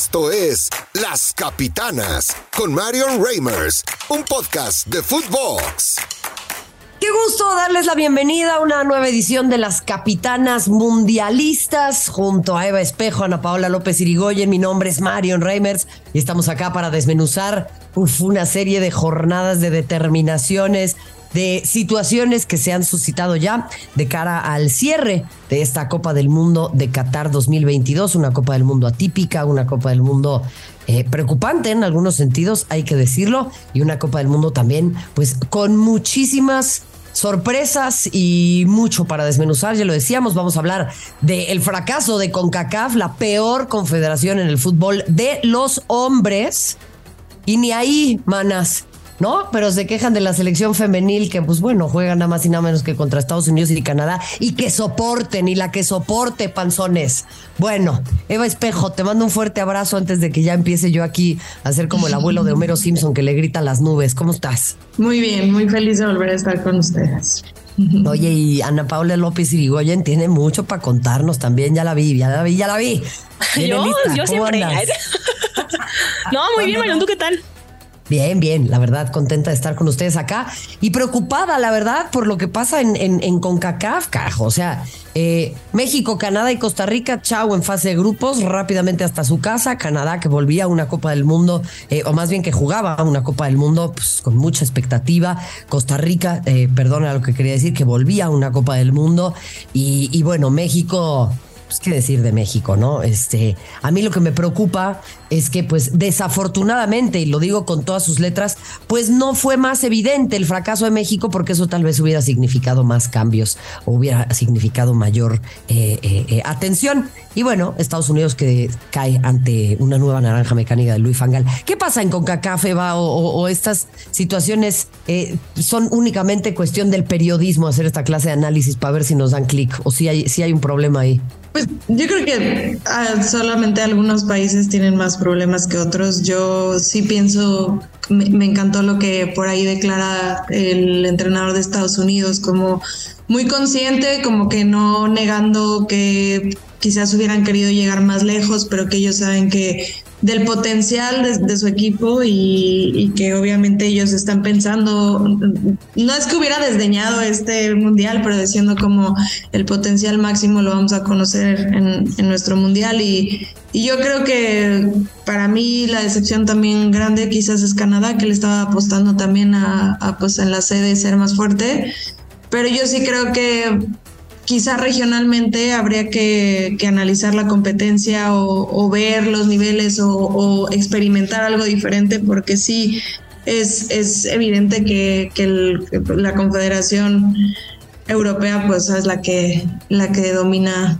Esto es Las Capitanas con Marion Reimers, un podcast de Footbox. Qué gusto darles la bienvenida a una nueva edición de Las Capitanas Mundialistas junto a Eva Espejo, Ana Paola López Irigoyen. Mi nombre es Marion Reimers y estamos acá para desmenuzar una serie de jornadas de determinaciones, de situaciones que se han suscitado ya de cara al cierre de esta Copa del Mundo de Qatar 2022, una Copa del Mundo atípica, una Copa del Mundo eh, preocupante en algunos sentidos, hay que decirlo, y una Copa del Mundo también, pues con muchísimas sorpresas y mucho para desmenuzar. Ya lo decíamos, vamos a hablar del fracaso de CONCACAF, la peor confederación en el fútbol de los hombres. Y ni ahí, manas. ¿No? Pero se quejan de la selección femenil que, pues bueno, juega nada más y nada menos que contra Estados Unidos y Canadá y que soporten y la que soporte, panzones. Bueno, Eva Espejo, te mando un fuerte abrazo antes de que ya empiece yo aquí a ser como el abuelo de Homero Simpson que le grita a las nubes. ¿Cómo estás? Muy bien, muy feliz de volver a estar con ustedes. Oye, y Ana Paula López Irigoyen tiene mucho para contarnos también. Ya la vi, ya la vi, ya la vi. Yo, yo siempre. no, muy bien, Marion, ¿tú qué tal? Bien, bien, la verdad, contenta de estar con ustedes acá y preocupada, la verdad, por lo que pasa en, en, CONCACAF, carajo. O sea, eh, México, Canadá y Costa Rica, chao en fase de grupos, rápidamente hasta su casa. Canadá que volvía a una Copa del Mundo, eh, o más bien que jugaba a una Copa del Mundo pues, con mucha expectativa. Costa Rica, eh, perdona lo que quería decir, que volvía a una Copa del Mundo. Y, y bueno, México pues qué decir de México, ¿no? Este, a mí lo que me preocupa es que, pues, desafortunadamente, y lo digo con todas sus letras, pues no fue más evidente el fracaso de México porque eso tal vez hubiera significado más cambios o hubiera significado mayor eh, eh, eh, atención. Y bueno, Estados Unidos que cae ante una nueva naranja mecánica de Luis Fangal. ¿Qué pasa en CONCACAF, Eva? O, estas situaciones son únicamente cuestión del periodismo hacer esta clase de análisis para ver si nos dan clic o si hay, si hay un problema ahí. Pues yo creo que ah, solamente algunos países tienen más problemas que otros. Yo sí pienso, me, encantó lo que por ahí declara el entrenador de Estados Unidos, como muy consciente, como que no negando que quizás hubieran querido llegar más lejos, pero que ellos saben que del potencial de, su equipo y, que obviamente ellos están pensando, no es que hubiera desdeñado este mundial, pero diciendo como el potencial máximo lo vamos a conocer en, nuestro mundial. Y, yo creo que para mí la decepción también grande quizás es Canadá, que le estaba apostando también a, a pues en la sede ser más fuerte, pero yo sí creo que quizá regionalmente habría que, analizar la competencia o, ver los niveles o, experimentar algo diferente, porque sí es, es evidente que, la Confederación Europea pues es la que, la que domina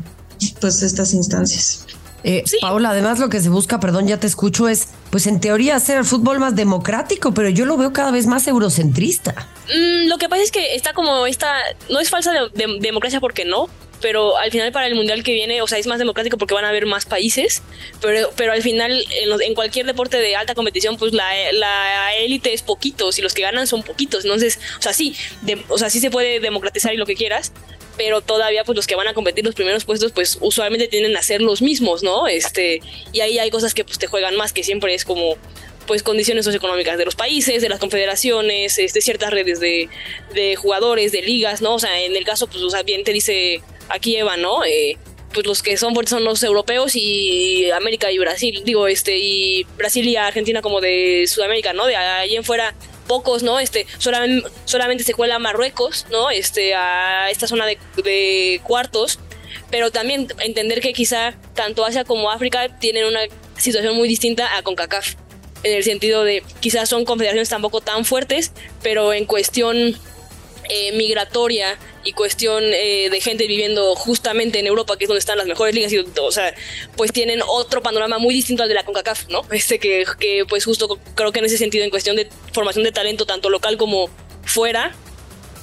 pues estas instancias. Eh, Paula, además lo que se busca, perdón, ya te escucho, es, pues en teoría hacer el fútbol más democrático, pero yo lo veo cada vez más eurocentrista. Mm, lo que pasa es que está como esta, no es falsa de, democracia porque no, pero al final para el mundial que viene, o sea, es más democrático porque van a haber más países, pero, pero al final en, cualquier deporte de alta competición, pues la, la élite es poquitos y los que ganan son poquitos, entonces, o sea, sí, o sea, sí se puede democratizar y lo que quieras, pero todavía pues los que van a competir los primeros puestos pues usualmente tienden a ser los mismos, ¿no? Este, y ahí hay cosas que pues te juegan más, que siempre es como pues condiciones socioeconómicas de los países, de las confederaciones, este, ciertas redes de, de jugadores, de ligas, ¿no? O sea, en el caso, pues, bien te dice aquí Eva, ¿no? Eh, pues los que son fuertes son los europeos y América y Brasil, digo, este, y Brasil y Argentina como de Sudamérica, ¿no? De ahí en fuera pocos, ¿no? Este, solamente, solamente se cuela Marruecos, ¿no? Este, a esta zona de, cuartos, pero también entender que quizá tanto Asia como África tienen una situación muy distinta a CONCACAF, en el sentido de quizás son confederaciones tampoco tan fuertes, pero en cuestión eh, migratoria y cuestión eh, de gente viviendo justamente en Europa, que es donde están las mejores ligas, y, o sea, pues tienen otro panorama muy distinto al de la CONCACAF, ¿no? Este que, que pues justo creo que en ese sentido, en cuestión de formación de talento, tanto local como fuera,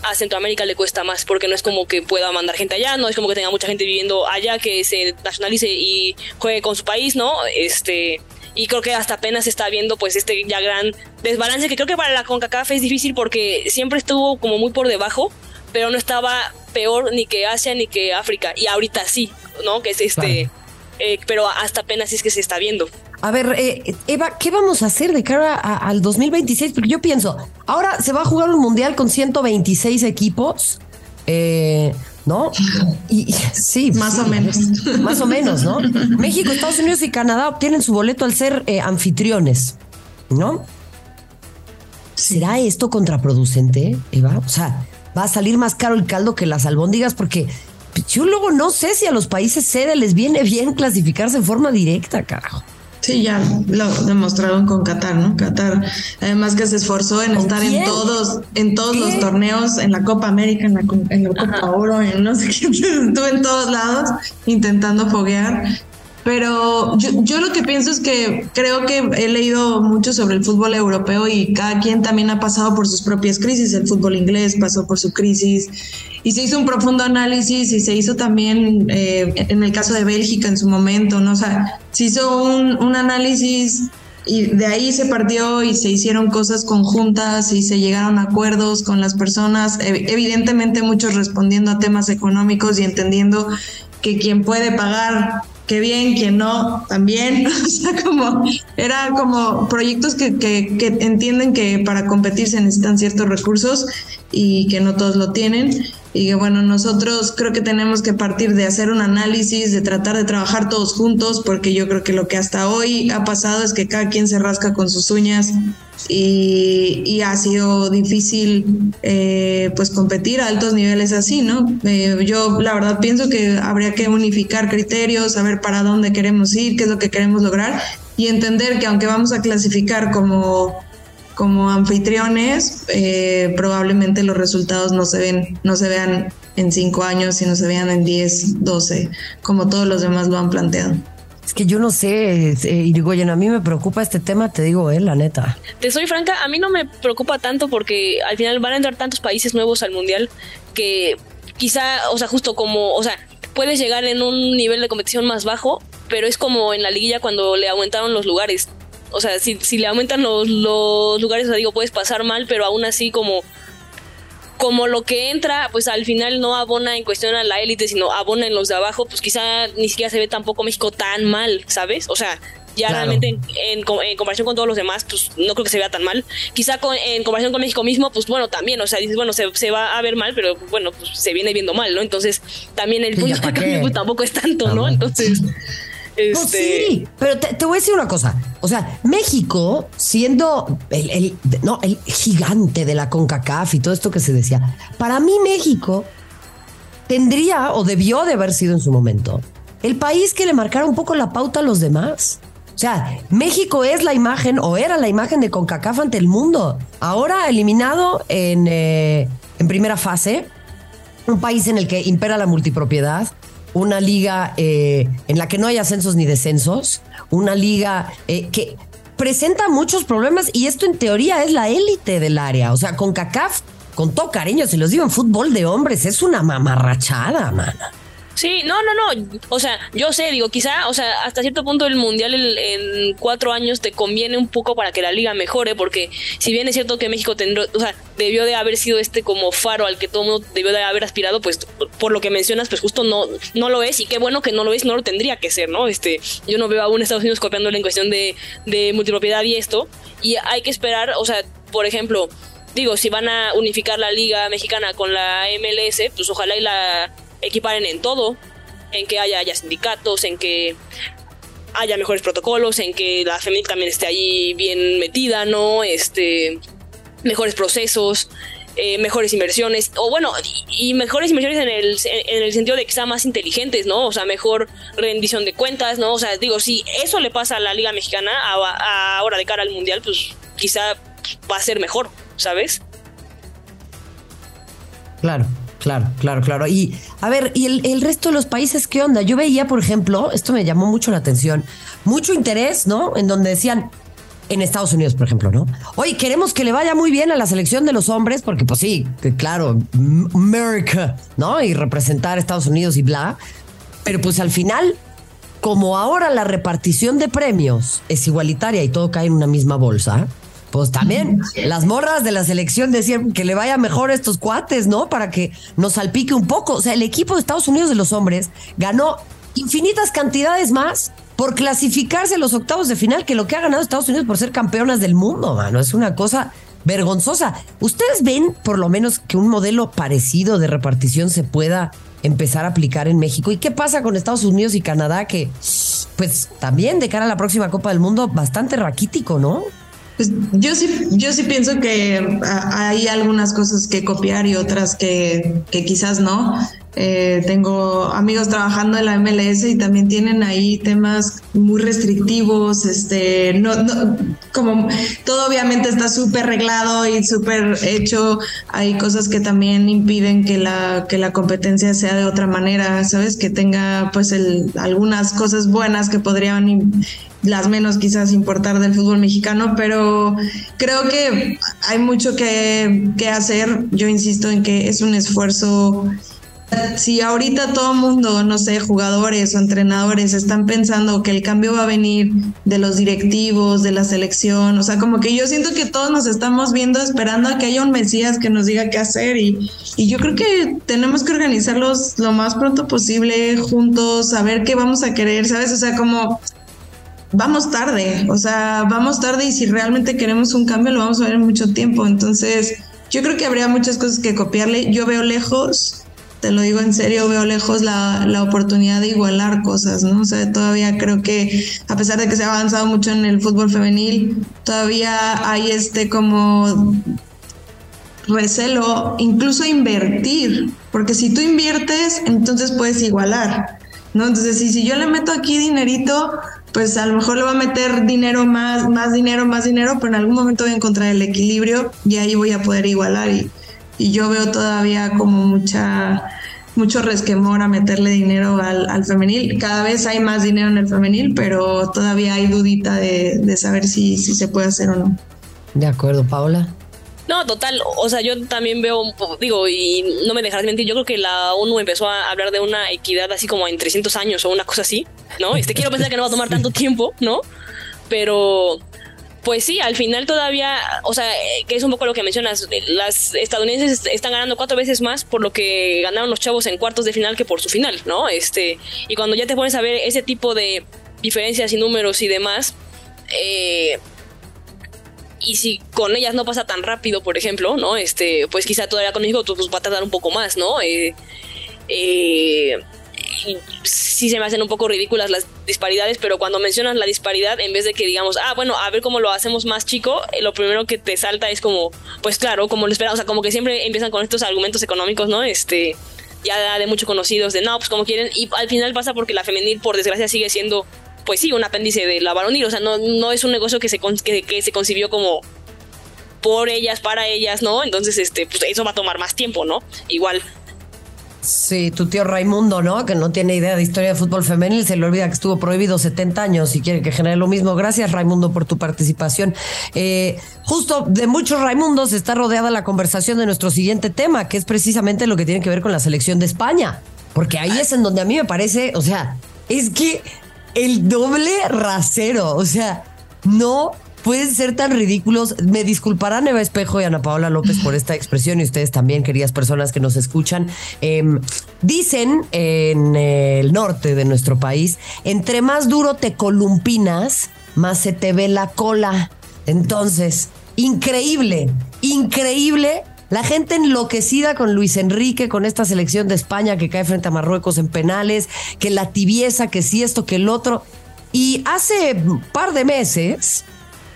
a Centroamérica le cuesta más porque no es como que pueda mandar gente allá, no es como que tenga mucha gente viviendo allá que se nacionalice y juegue con su país, ¿no? Este, y creo que hasta apenas está viendo pues este ya gran desbalance que creo que para la CONCACAF es difícil porque siempre estuvo como muy por debajo, pero no estaba peor ni que Asia ni que África y ahorita sí, ¿no? Que es este... Eh, pero hasta apenas es que se está viendo. A ver, eh, Eva, ¿qué vamos a hacer de cara al 2026? Porque yo pienso, ahora se va a jugar un mundial con 126 equipos. Eh, ¿no? Y, sí, más o menos. Más o menos, ¿no? México, Estados Unidos y Canadá obtienen su boleto al ser eh, anfitriones, ¿no? ¿Será esto contraproducente, Eva? O sea, va a salir más caro el caldo que las albóndigas porque yo luego no sé si a los países sede les viene bien clasificarse en forma directa, carajo. Sí, ya lo demostraron con Qatar, ¿no? Qatar, además que se esforzó en estar en todos, en todos los torneos, en la Copa América, en la, en la Copa Oro, en no sé qué, estuve en todos lados intentando foguear pero yo, yo, lo que pienso es que creo que he leído mucho sobre el fútbol europeo y cada quien también ha pasado por sus propias crisis. El fútbol inglés pasó por su crisis y se hizo un profundo análisis y se hizo también eh, en el caso de Bélgica en su momento, ¿no? O sea, se hizo un, un análisis y de ahí se partió y se hicieron cosas conjuntas y se llegaron a acuerdos con las personas, evidentemente muchos respondiendo a temas económicos y entendiendo que quien puede pagar qué bien, quien no, también. o sea, como era como proyectos que, que, que, entienden que para competir se necesitan ciertos recursos y que no todos lo tienen. Y bueno, nosotros creo que tenemos que partir de hacer un análisis, de tratar de trabajar todos juntos, porque yo creo que lo que hasta hoy ha pasado es que cada quien se rasca con sus uñas y, ha sido difícil eh, pues competir a altos niveles así, ¿no? Eh, yo la verdad pienso que habría que unificar criterios, saber para dónde queremos ir, qué es lo que queremos lograr y entender que aunque vamos a clasificar como como anfitriones, eh, probablemente los resultados no se ven, no se vean en cinco años, sino se vean en 10, 12, como todos los demás lo han planteado. Es que yo no sé, eh, Irigoyen, a mí me preocupa este tema, te digo, eh, la neta. Te soy franca, a mí no me preocupa tanto porque al final van a entrar tantos países nuevos al mundial que quizá, o sea, justo como, o sea, puedes llegar en un nivel de competición más bajo, pero es como en la liguilla cuando le aumentaron los lugares. O sea, si, si le aumentan los, los lugares, o sea, digo, puedes pasar mal, pero aún así como como lo que entra, pues al final no abona en cuestión a la élite, sino abona en los de abajo, pues quizá ni siquiera se ve tampoco México tan mal, ¿sabes? O sea, ya realmente en, comparación con todos los demás, pues no creo que se vea tan mal. Quizá en comparación con México mismo, pues bueno, también, o sea, dices, bueno, se, se va a ver mal, pero bueno, pues se viene viendo mal, ¿no? Entonces, también el punto pues, tampoco es tanto, ¿no? Entonces... Este... sí, pero te, voy a decir una cosa. O sea, México, siendo el, no, el gigante de la CONCACAF y todo esto que se decía, para mí México tendría o debió de haber sido en su momento el país que le marcara un poco la pauta a los demás. O sea, México es la imagen o era la imagen de CONCACAF ante el mundo. Ahora eliminado en, eh, en primera fase, un país en el que impera la multipropiedad, una liga eh, en la que no hay ascensos ni descensos, una liga eh, que presenta muchos problemas y esto en teoría es la élite del área. O sea, con CACAF, con todo cariño, si los digo en fútbol de hombres, es una mamarrachada, mana. Sí, no, no, no. O sea, yo sé, digo, quizá, o sea, hasta cierto punto el mundial en, cuatro años te conviene un poco para que la liga mejore, porque si bien es cierto que México tendrá, o sea, debió de haber sido este como faro al que todo mundo debió de haber aspirado, pues por lo que mencionas, pues justo no, no lo es, y qué bueno que no lo es, no lo tendría que ser, ¿no? Este, yo no veo aún Estados Unidos copiándole en cuestión de, de multipropiedad y esto, y hay que esperar, o sea, por ejemplo, digo, si van a unificar la liga mexicana con la MLS, pues ojalá y la equiparen en todo, en que haya, sindicatos, en que haya mejores protocolos, en que la femenil también esté ahí bien metida, ¿no? Este, mejores procesos, eh, mejores inversiones, o bueno, y, mejores inversiones en el, en el sentido de que sean más inteligentes, ¿no? O sea, mejor rendición de cuentas, ¿no? O sea, digo, si eso le pasa a la Liga Mexicana ahora de cara al Mundial, pues quizá va a ser mejor, ¿sabes? Claro. Claro, claro, claro. Y a ver, ¿y el, resto de los países qué onda? Yo veía, por ejemplo, esto me llamó mucho la atención, mucho interés, ¿no? En donde decían, en Estados Unidos, por ejemplo, ¿no? Oye, queremos que le vaya muy bien a la selección de los hombres, porque pues sí, claro, America, ¿no? Y representar a Estados Unidos y bla. Pero pues al final, como ahora la repartición de premios es igualitaria y todo cae en una misma bolsa, pues también las morras de la selección decían que le vaya mejor estos cuates, ¿no? Para que nos salpique un poco. O sea, el equipo de Estados Unidos de los hombres ganó infinitas cantidades más por clasificarse a los octavos de final que lo que ha ganado Estados Unidos por ser campeonas del mundo, mano. Es una cosa vergonzosa. ¿Ustedes ven por lo menos que un modelo parecido de repartición se pueda empezar a aplicar en México? ¿Y qué pasa con Estados Unidos y Canadá que, pues también de cara a la próxima Copa del Mundo, bastante raquítico, ¿no? Pues yo sí, yo sí pienso que hay algunas cosas que copiar y otras que, que quizás no. Eh, tengo amigos trabajando en la MLS y también tienen ahí temas muy restrictivos, este, no, no como todo obviamente está súper reglado y súper hecho, hay cosas que también impiden que la, que la competencia sea de otra manera, ¿sabes? Que tenga pues el, algunas cosas buenas que podrían las menos quizás importar del fútbol mexicano, pero creo que hay mucho que, que hacer. Yo insisto en que es un esfuerzo si ahorita todo el mundo, no sé, jugadores o entrenadores están pensando que el cambio va a venir de los directivos, de la selección, o sea, como que yo siento que todos nos estamos viendo esperando a que haya un Mesías que nos diga qué hacer y, y yo creo que tenemos que organizarlos lo más pronto posible juntos, saber qué vamos a querer, ¿sabes? O sea, como vamos tarde, o sea, vamos tarde y si realmente queremos un cambio lo vamos a ver en mucho tiempo, entonces yo creo que habría muchas cosas que copiarle, yo veo lejos te lo digo en serio, veo lejos la, la, oportunidad de igualar cosas, ¿no? O sea, todavía creo que a pesar de que se ha avanzado mucho en el fútbol femenil, todavía hay este como recelo, incluso invertir, porque si tú inviertes, entonces puedes igualar, ¿no? Entonces, si, si yo le meto aquí dinerito, pues a lo mejor le va a meter dinero más, más dinero, más dinero, pero en algún momento voy a encontrar el equilibrio y ahí voy a poder igualar y yo veo todavía como mucha mucho resquemor a meterle dinero al, femenil. Cada vez hay más dinero en el femenil, pero todavía hay dudita de, saber si, si se puede hacer o no. De acuerdo, Paula. No, total, o sea, yo también veo, digo, y no me dejarás mentir, yo creo que la ONU empezó a hablar de una equidad así como en 300 años o una cosa así, ¿no? Este quiero pensar que no va a tomar tanto tiempo, ¿no? Pero pues sí, al final todavía, o sea, que es un poco lo que mencionas, las estadounidenses están ganando cuatro veces más por lo que ganaron los chavos en cuartos de final que por su final, ¿no? Este, y cuando ya te pones a ver ese tipo de diferencias y números y demás, eh, y si con ellas no pasa tan rápido, por ejemplo, ¿no? Este, pues quizá todavía con México pues, va a tardar un poco más, ¿no? Eh, eh, sí se me hacen un poco ridículas las disparidades, pero cuando mencionas la disparidad, en vez de que digamos, ah, bueno, a ver cómo lo hacemos más chico, eh, lo primero que te salta es como, pues claro, como lo esperamos, o sea, como que siempre empiezan con estos argumentos económicos, ¿no? Este, ya de muchos conocidos, de no, pues como quieren, y al final pasa porque la femenil, por desgracia, sigue siendo, pues sí, un apéndice de la varonil, o sea, no, no es un negocio que se, que, que se concibió como por ellas, para ellas, ¿no? Entonces, este, pues eso va a tomar más tiempo, ¿no? Igual Sí, tu tío Raimundo, ¿no? Que no tiene idea de historia de fútbol femenil, se le olvida que estuvo prohibido 70 años y quiere que genere lo mismo. Gracias, Raimundo, por tu participación. Eh, justo de muchos Raimundos está rodeada la conversación de nuestro siguiente tema, que es precisamente lo que tiene que ver con la selección de España. Porque ahí es en donde a mí me parece, o sea, es que el doble rasero, o sea, no pueden ser tan ridículos. Me disculparán Eva Espejo y Ana Paola López por esta expresión y ustedes también, queridas personas que nos escuchan. Em, dicen en el norte de nuestro país, entre más duro te columpinas, más se te ve la cola. Entonces, increíble, increíble la gente enloquecida con Luis Enrique, con esta selección de España que cae frente a Marruecos en penales, que la tibieza, que si esto, que el otro. Y hace un par de meses,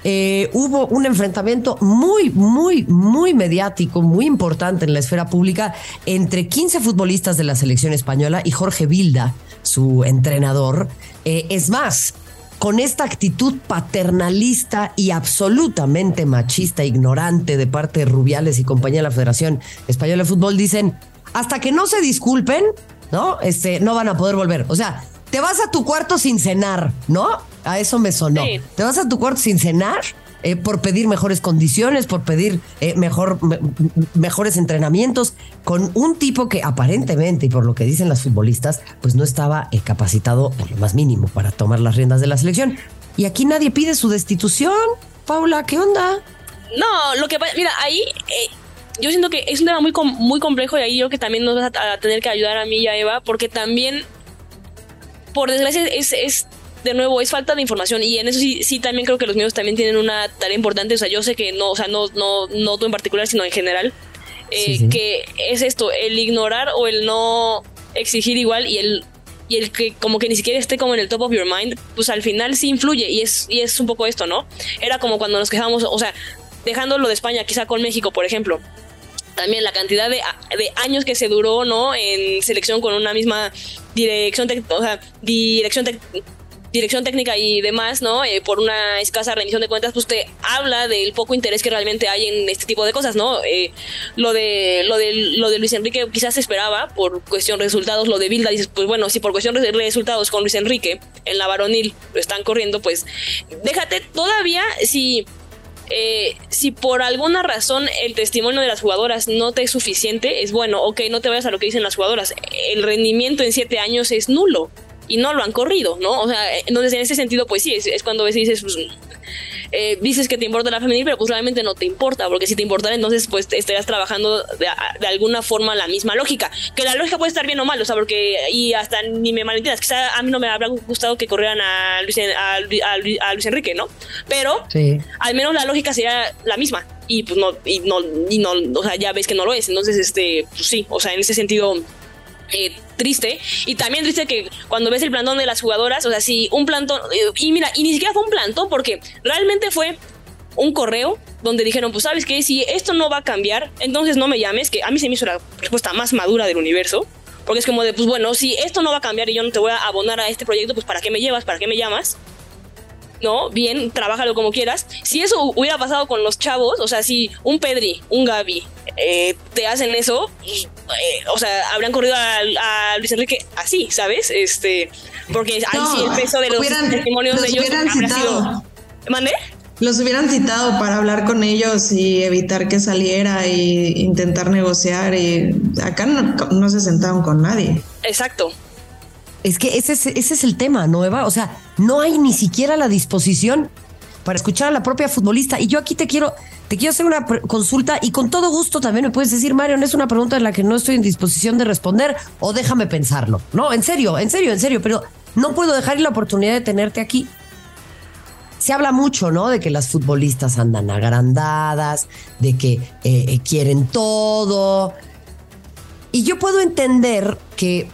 eh, hubo un enfrentamiento muy, muy, muy mediático, muy importante en la esfera pública entre 15 futbolistas de la selección española y Jorge Vilda, su entrenador. Eh, es más, con esta actitud paternalista y absolutamente machista, ignorante de parte de Rubiales y compañía de la Federación Española de Fútbol, dicen, hasta que no se disculpen, ¿no? Este, no van a poder volver. O sea, te vas a tu cuarto sin cenar, ¿no? A eso me sonó. Te vas a tu cuarto sin cenar eh, por pedir mejores condiciones, por pedir eh, mejor, mejores entrenamientos, con un tipo que aparentemente, y por lo que dicen las futbolistas, pues no estaba eh, capacitado por lo más mínimo para tomar las riendas de la selección. Y aquí nadie pide su destitución. Paula, ¿qué onda? No, lo que mira, ahí yo siento que es un tema muy, muy complejo y ahí yo que también nos vas a, tener que ayudar a mí y a Eva, porque también por desgracia, es, de nuevo, es falta de información y en eso sí, sí también creo que los medios también tienen una tarea importante, o sea, yo sé que no, o sea, no, no, no tú en particular, sino en general, eh, que es esto, el ignorar o el no exigir igual y el y el que como que ni siquiera esté como en el top of your mind, pues al final sí influye y es, y es un poco esto, ¿no? Era como cuando nos quejábamos, o sea, dejándolo de España, quizá con México, por ejemplo. También la cantidad de, de años que se duró, ¿no? En selección con una misma dirección, o sea, dirección dirección técnica y demás, ¿no? Eh, por una escasa rendición de cuentas, pues te habla del poco interés que realmente hay en este tipo de cosas, ¿no? Eh, lo de lo de lo de Luis Enrique quizás se esperaba por cuestión de resultados, lo de Bilda dices, pues bueno, si por cuestión de resultados con Luis Enrique en la varonil lo están corriendo, pues déjate todavía si eh, si por alguna razón el testimonio de las jugadoras no te es suficiente, es bueno, ok, no te vayas a lo que dicen las jugadoras. El rendimiento en siete años es nulo y no lo han corrido, ¿no? O sea, entonces en ese sentido, pues sí, es, cuando ves y dices, pues, eh, dices que te importa la femenil, pero pues realmente no te importa, porque si te importara, entonces pues estarías trabajando de, alguna forma la misma lógica. Que la lógica puede estar bien o mal, o sea, porque, y hasta ni me malentiendas, quizá a mí no me habría gustado que corrieran a Luis, a, Luis Enrique, ¿no? Pero al menos la lógica sería la misma. Y pues no, y no, y no, o sea, ya ves que no lo es. Entonces, este, pues sí, o sea, en ese sentido eh, triste. Y también triste que cuando ves el plantón de las jugadoras, o sea, si un plantón. Eh, y mira, y ni siquiera fue un plantón, porque realmente fue un correo donde dijeron, pues sabes que si esto no va a cambiar, entonces no me llames, que a mí se me hizo la respuesta más madura del universo. Porque es como de, pues bueno, si esto no va a cambiar y yo no te voy a abonar a este proyecto, pues ¿para qué me llevas? ¿Para qué me llamas? ¿No? Bien, trabájalo como quieras. Si eso hubiera pasado con los chavos, o sea, si un Pedri, un Gaby, eh, te hacen eso, eh, o sea, habrían corrido a, Luis Enrique así, ¿sabes? Este, porque ahí sí el peso de los testimonios de ellos hubieran citado. ¿Mande? Los hubieran citado para hablar con ellos y evitar que saliera e intentar negociar. Y acá no se sentaron con nadie. Exacto. Es que ese es, el tema, ¿no, Eva? O sea, no hay ni siquiera la disposición para escuchar a la propia futbolista. Y yo aquí te quiero, te quiero hacer una consulta y con todo gusto también me puedes decir, Mario, no es una pregunta en la que no estoy en disposición de responder o déjame pensarlo. No, en serio, en serio, en serio, pero no puedo dejar la oportunidad de tenerte aquí. Se habla mucho, ¿no? De que las futbolistas andan agrandadas, de que eh, eh, quieren todo. Y yo puedo entender que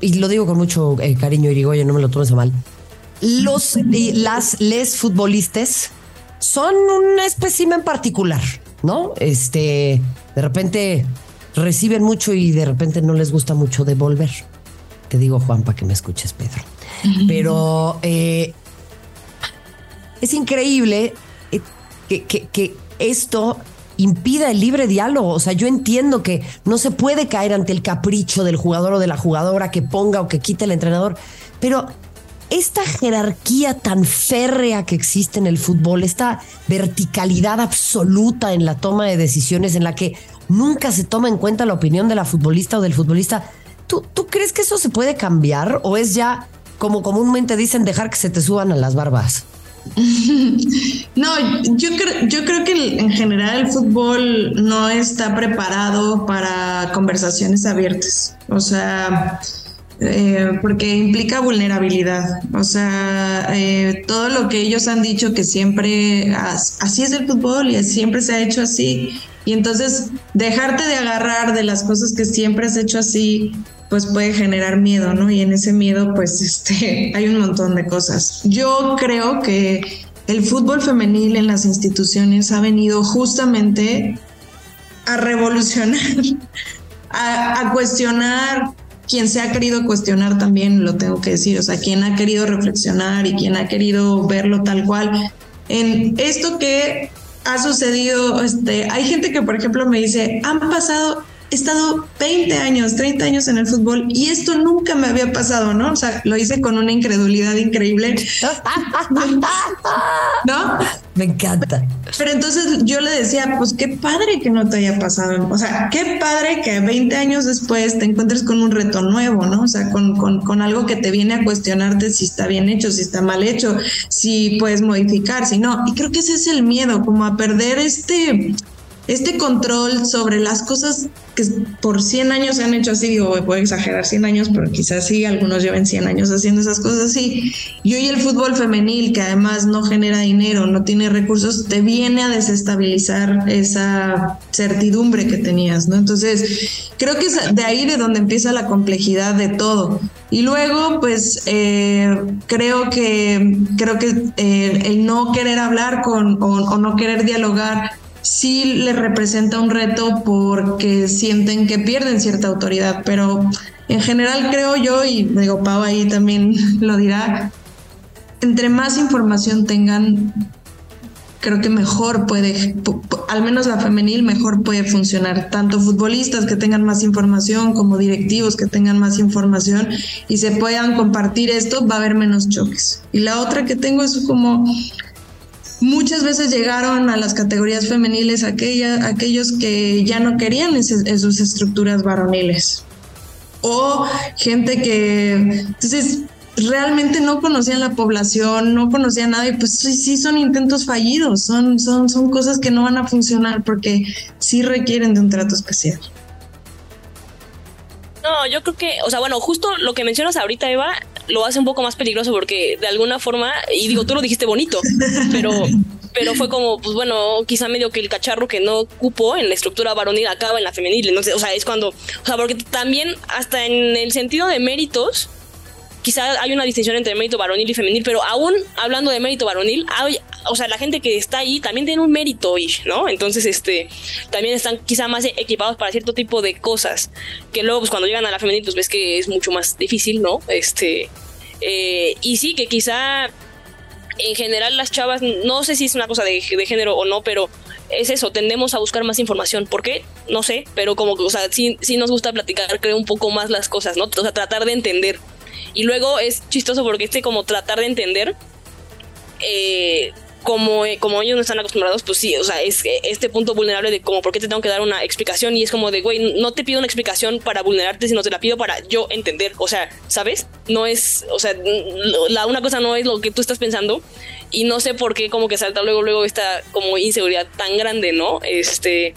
y lo digo con mucho eh, cariño, Irigoyen, no me lo tomes a mal, los, las, les futbolistas son un espécimen particular, ¿no? Este, de repente reciben mucho y de repente no les gusta mucho devolver. Te digo, Juan, para que me escuches, Pedro. Pero eh, es increíble eh, que, que esto impida el libre diálogo. O sea, yo entiendo que no se puede caer ante el capricho del jugador o de la jugadora que ponga o que quite el entrenador, pero esta jerarquía tan férrea que existe en el fútbol, esta verticalidad absoluta en la toma de decisiones en la que nunca se toma en cuenta la opinión de la futbolista o del futbolista, ¿tú, ¿tú crees que eso se puede cambiar o es ya, como comúnmente dicen, dejar que se te suban a las barbas? No, yo creo, yo creo que en general el fútbol no está preparado para conversaciones abiertas. O sea, eh, porque implica vulnerabilidad. O sea, eh, todo lo que ellos han dicho que siempre así es el fútbol y siempre se ha hecho así. Y entonces dejarte de agarrar de las cosas que siempre has hecho así pues puede generar miedo, ¿no? Y en ese miedo, pues, este, hay un montón de cosas. Yo creo que el fútbol femenil en las instituciones ha venido justamente a revolucionar, a, cuestionar quien se ha querido cuestionar también, lo tengo que decir, o sea, quien ha querido reflexionar y quien ha querido verlo tal cual. En esto que ha sucedido, este, hay gente que, por ejemplo, me dice, han pasado he estado 20 años, 30 años en el fútbol y esto nunca me había pasado, ¿no? O sea, lo hice con una incredulidad increíble. ¿No? Me encanta. Pero entonces yo le decía, pues qué padre que no te haya pasado. O sea, qué padre que 20 años después te encuentres con un reto nuevo, ¿no? O sea, con, con, con algo que te viene a cuestionarte si está bien hecho, si está mal hecho, si puedes modificar, si no. Y creo que ese es el miedo, como a perder este este control sobre las cosas que por 100 años se han hecho así, digo, puedo exagerar 100 años, pero quizás sí, algunos lleven 100 años haciendo esas cosas así. Y hoy el fútbol femenil, que además no genera dinero, no tiene recursos, te viene a desestabilizar esa certidumbre que tenías, ¿no? Entonces, creo que es de ahí de donde empieza la complejidad de todo. Y luego, pues, eh, creo que, creo que eh, el no querer hablar con o no querer dialogar sí les representa un reto porque sienten que pierden cierta autoridad, pero en general creo yo, y digo, Pau ahí también lo dirá, entre más información tengan, creo que mejor puede, al menos la femenil, mejor puede funcionar. Tanto futbolistas que tengan más información como directivos que tengan más información y se puedan compartir esto, va a haber menos choques. Y la otra que tengo es como Muchas veces llegaron a las categorías femeniles aquella, aquellos que ya no querían en estructuras varoniles. O gente que, entonces, realmente no conocían la población, no conocían nada y pues sí, sí son intentos fallidos, son, son, son cosas que no van a funcionar porque sí requieren de un trato especial. No, yo creo que, o sea, bueno, justo lo que mencionas ahorita, Eva, lo hace un poco más peligroso porque de alguna forma, y digo, tú lo dijiste bonito, pero, pero fue como, pues bueno, quizá medio que el cacharro que no cupo en la estructura varonil acaba en la femenil, sé, o sea, es cuando, o sea, porque también hasta en el sentido de méritos, quizá hay una distinción entre mérito varonil y femenil, pero aún hablando de mérito varonil, hay, o sea, la gente que está ahí también tiene un mérito, ¿no? Entonces, este, también están quizá más equipados para cierto tipo de cosas, que luego, pues cuando llegan a la femenil, pues ves que es mucho más difícil, ¿no? Este, eh, y sí, que quizá en general las chavas, no sé si es una cosa de, de género o no, pero es eso, tendemos a buscar más información. ¿Por qué? No sé, pero como que, o sea, sí, sí nos gusta platicar, creo, un poco más las cosas, ¿no? O sea, tratar de entender. Y luego es chistoso porque este como tratar de entender, eh, como, eh, como ellos no están acostumbrados, pues sí, o sea, es este punto vulnerable de como por qué te tengo que dar una explicación y es como de, güey, no te pido una explicación para vulnerarte, sino te la pido para yo entender, o sea, ¿sabes? No es, o sea, la una cosa no es lo que tú estás pensando y no sé por qué como que salta luego, luego esta como inseguridad tan grande, ¿no? Este...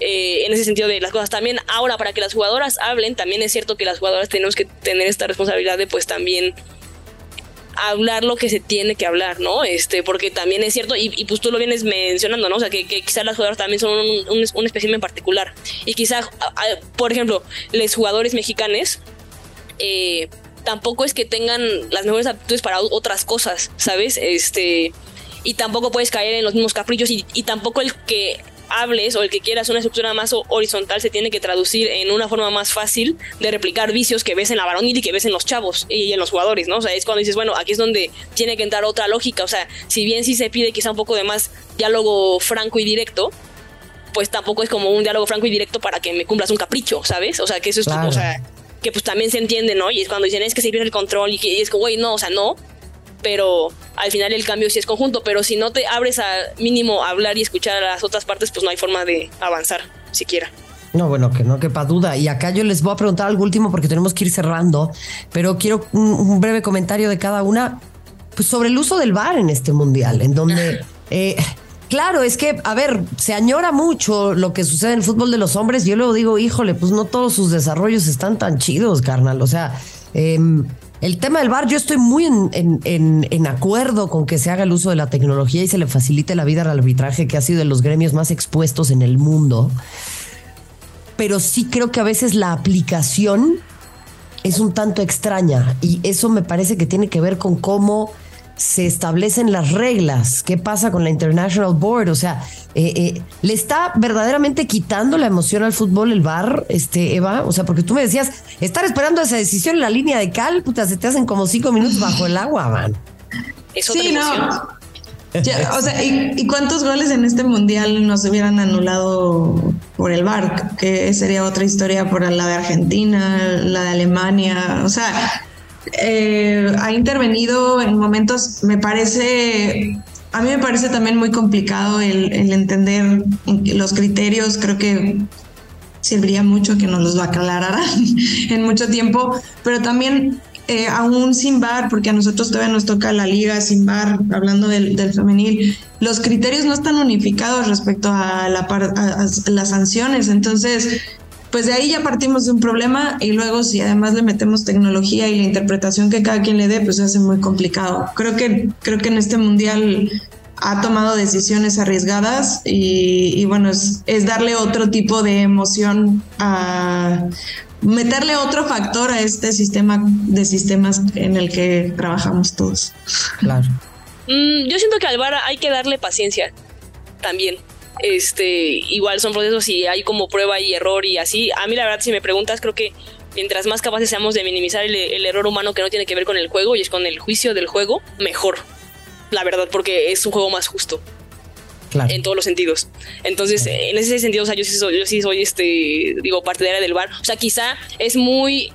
Eh, en ese sentido de las cosas. También ahora, para que las jugadoras hablen, también es cierto que las jugadoras tenemos que tener esta responsabilidad de pues también hablar lo que se tiene que hablar, ¿no? Este, porque también es cierto, y, pues tú lo vienes mencionando, ¿no? O sea, que, quizás las jugadoras también son un, un, espécimen particular. Y quizás, por ejemplo, los jugadores mexicanos, eh, tampoco es que tengan las mejores aptitudes para otras cosas, ¿sabes? Este, y tampoco puedes caer en los mismos caprichos y, y tampoco el que hables o el que quieras una estructura más horizontal se tiene que traducir en una forma más fácil de replicar vicios que ves en la varonil y que ves en los chavos y en los jugadores, ¿no? O sea, es cuando dices, bueno, aquí es donde tiene que entrar otra lógica, o sea, si bien sí se pide quizá un poco de más diálogo franco y directo, pues tampoco es como un diálogo franco y directo para que me cumplas un capricho, ¿sabes? O sea, que eso es, o sea, que pues también se entiende, ¿no? Y es cuando dicen, es que se pierde el control y, y es que, güey, no, o sea, no, pero al final el cambio sí es conjunto, pero si no te abres a mínimo hablar y escuchar a las otras partes, pues no hay forma de avanzar siquiera. No, bueno, que no quepa duda. Y acá yo les voy a preguntar algo último porque tenemos que ir cerrando, pero quiero un, breve comentario de cada una pues, sobre el uso del bar en este mundial, en donde... Eh, claro, es que, a ver, se añora mucho lo que sucede en el fútbol de los hombres. Yo luego digo, híjole, pues no todos sus desarrollos están tan chidos, carnal. O sea, eh, el tema del bar, yo estoy muy en, en, acuerdo con que se haga el uso de la tecnología y se le facilite la vida al arbitraje, que ha sido de los gremios más expuestos en el mundo. Pero sí creo que a veces la aplicación es un tanto extraña y eso me parece que tiene que ver con cómo se establecen las reglas. ¿Qué pasa con la International Board? O sea, eh, eh, ¿le está verdaderamente quitando la emoción al fútbol el bar, este, Eva? O sea, porque tú me decías, estar esperando esa decisión en la línea de cal, puta, se te hacen como cinco minutos bajo el agua, man. sí, no. o sea, ¿y, cuántos goles en este mundial nos hubieran anulado por el VAR? Que sería otra historia por la de Argentina, la de Alemania. O sea, eh, ha intervenido en momentos, me parece, a mí me parece también muy complicado el, entender los criterios, creo que serviría mucho que nos los aclararan en mucho tiempo, pero también eh, aún sin bar, porque a nosotros todavía nos toca la liga sin bar, hablando del, femenil, los criterios no están unificados respecto a, la, a las sanciones. Entonces, pues de ahí ya partimos de un problema y luego si además le metemos tecnología y la interpretación que cada quien le dé, pues se hace muy complicado. Creo que, creo que en este mundial ha tomado decisiones arriesgadas y, bueno, es, es, darle otro tipo de emoción a meterle otro factor a este sistema de sistemas en el que trabajamos todos. Claro. Mm, yo siento que al VAR hay que darle paciencia también este, igual son procesos y hay como prueba y error y así. A mí la verdad, si me preguntas, creo que mientras más capaces seamos de minimizar el, error humano que no tiene que ver con el juego y es con el juicio del juego, mejor. La verdad, porque es un juego más justo. En todos los sentidos. Entonces, en ese sentido, o sea, yo sí soy, yo sí soy este, digo, partidaria del bar. O sea, quizá es muy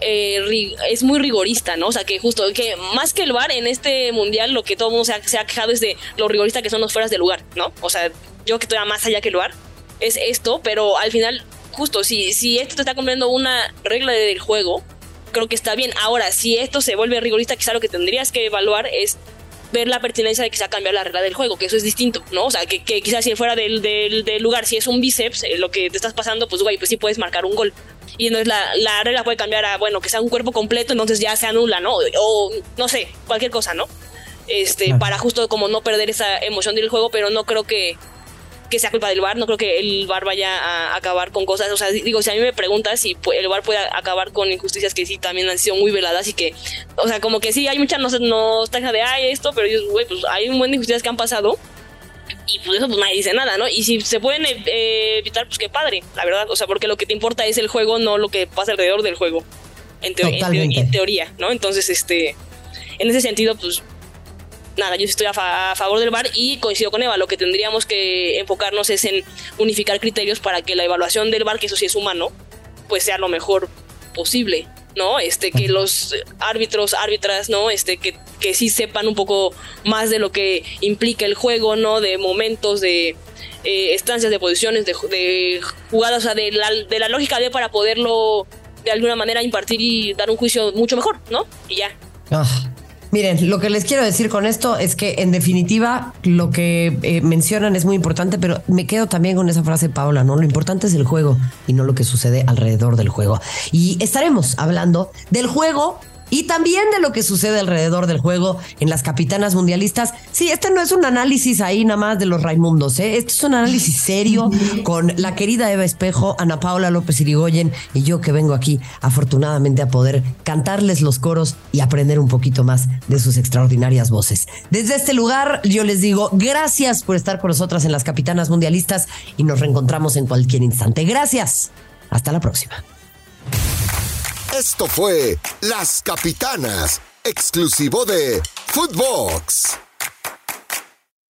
eh, es muy rigorista, ¿no? O sea, que justo, que más que el bar en este mundial, lo que todo el mundo se ha, quejado es de lo rigorista que son los fueras de lugar, ¿no? O sea, yo que estoy más allá que el bar, es esto, pero al final, justo, si, si esto te está cumpliendo una regla del juego, creo que está bien. Ahora, si esto se vuelve rigorista, quizá lo que tendrías que evaluar es ver la pertinencia de quizá cambiar la regla del juego, que eso es distinto, ¿no? O sea, que, quizás si fuera del, del, lugar, si es un bíceps, eh, lo que te estás pasando, pues güey, pues sí puedes marcar un gol. Y entonces la, la regla puede cambiar a, bueno, que sea un cuerpo completo, entonces ya se anula, ¿no? O no sé, cualquier cosa, ¿no? Este, para justo como no perder esa emoción del juego, pero no creo que, que sea culpa del bar, no creo que el bar vaya a acabar con cosas, o sea, digo, si a mí me preguntas si el bar puede acabar con injusticias que sí también han sido muy veladas y que, o sea, como que sí, hay mucha nostalgia de, ay, esto, pero güey, pues hay un buen de injusticias que han pasado y pues eso pues nadie dice nada, ¿no? Y si se pueden eh, evitar, pues qué padre, la verdad, o sea, porque lo que te importa es el juego, no lo que pasa alrededor del juego, en, en teoría, ¿no? Entonces, este, en ese sentido, pues nada, yo estoy a, favor del VAR y coincido con Eva, lo que tendríamos que enfocarnos es en unificar criterios para que la evaluación del VAR, que eso sí es humano, pues sea lo mejor posible, ¿no? Este, que los árbitros, árbitras, ¿no? Este, que, que sí sepan un poco más de lo que implica el juego, ¿no? De momentos, de eh, estancias, de posiciones, de, jugadas, o sea, de la, de la lógica de para poderlo de alguna manera impartir y dar un juicio mucho mejor, ¿no? Y ya. Ah, Miren, lo que les quiero decir con esto es que en definitiva lo que eh, mencionan es muy importante, pero me quedo también con esa frase, Paula, ¿no? Lo importante es el juego y no lo que sucede alrededor del juego. Y estaremos hablando del juego y también de lo que sucede alrededor del juego en las capitanas mundialistas. Sí, este no es un análisis ahí nada más de los Raimundos, ¿eh? este es un análisis serio con la querida Eva Espejo, Ana Paula López Irigoyen y yo que vengo aquí afortunadamente a poder cantarles los coros y aprender un poquito más de sus extraordinarias voces. Desde este lugar yo les digo gracias por estar con nosotras en las capitanas mundialistas y nos reencontramos en cualquier instante. Gracias. Hasta la próxima. Esto fue Las Capitanas, exclusivo de Footbox.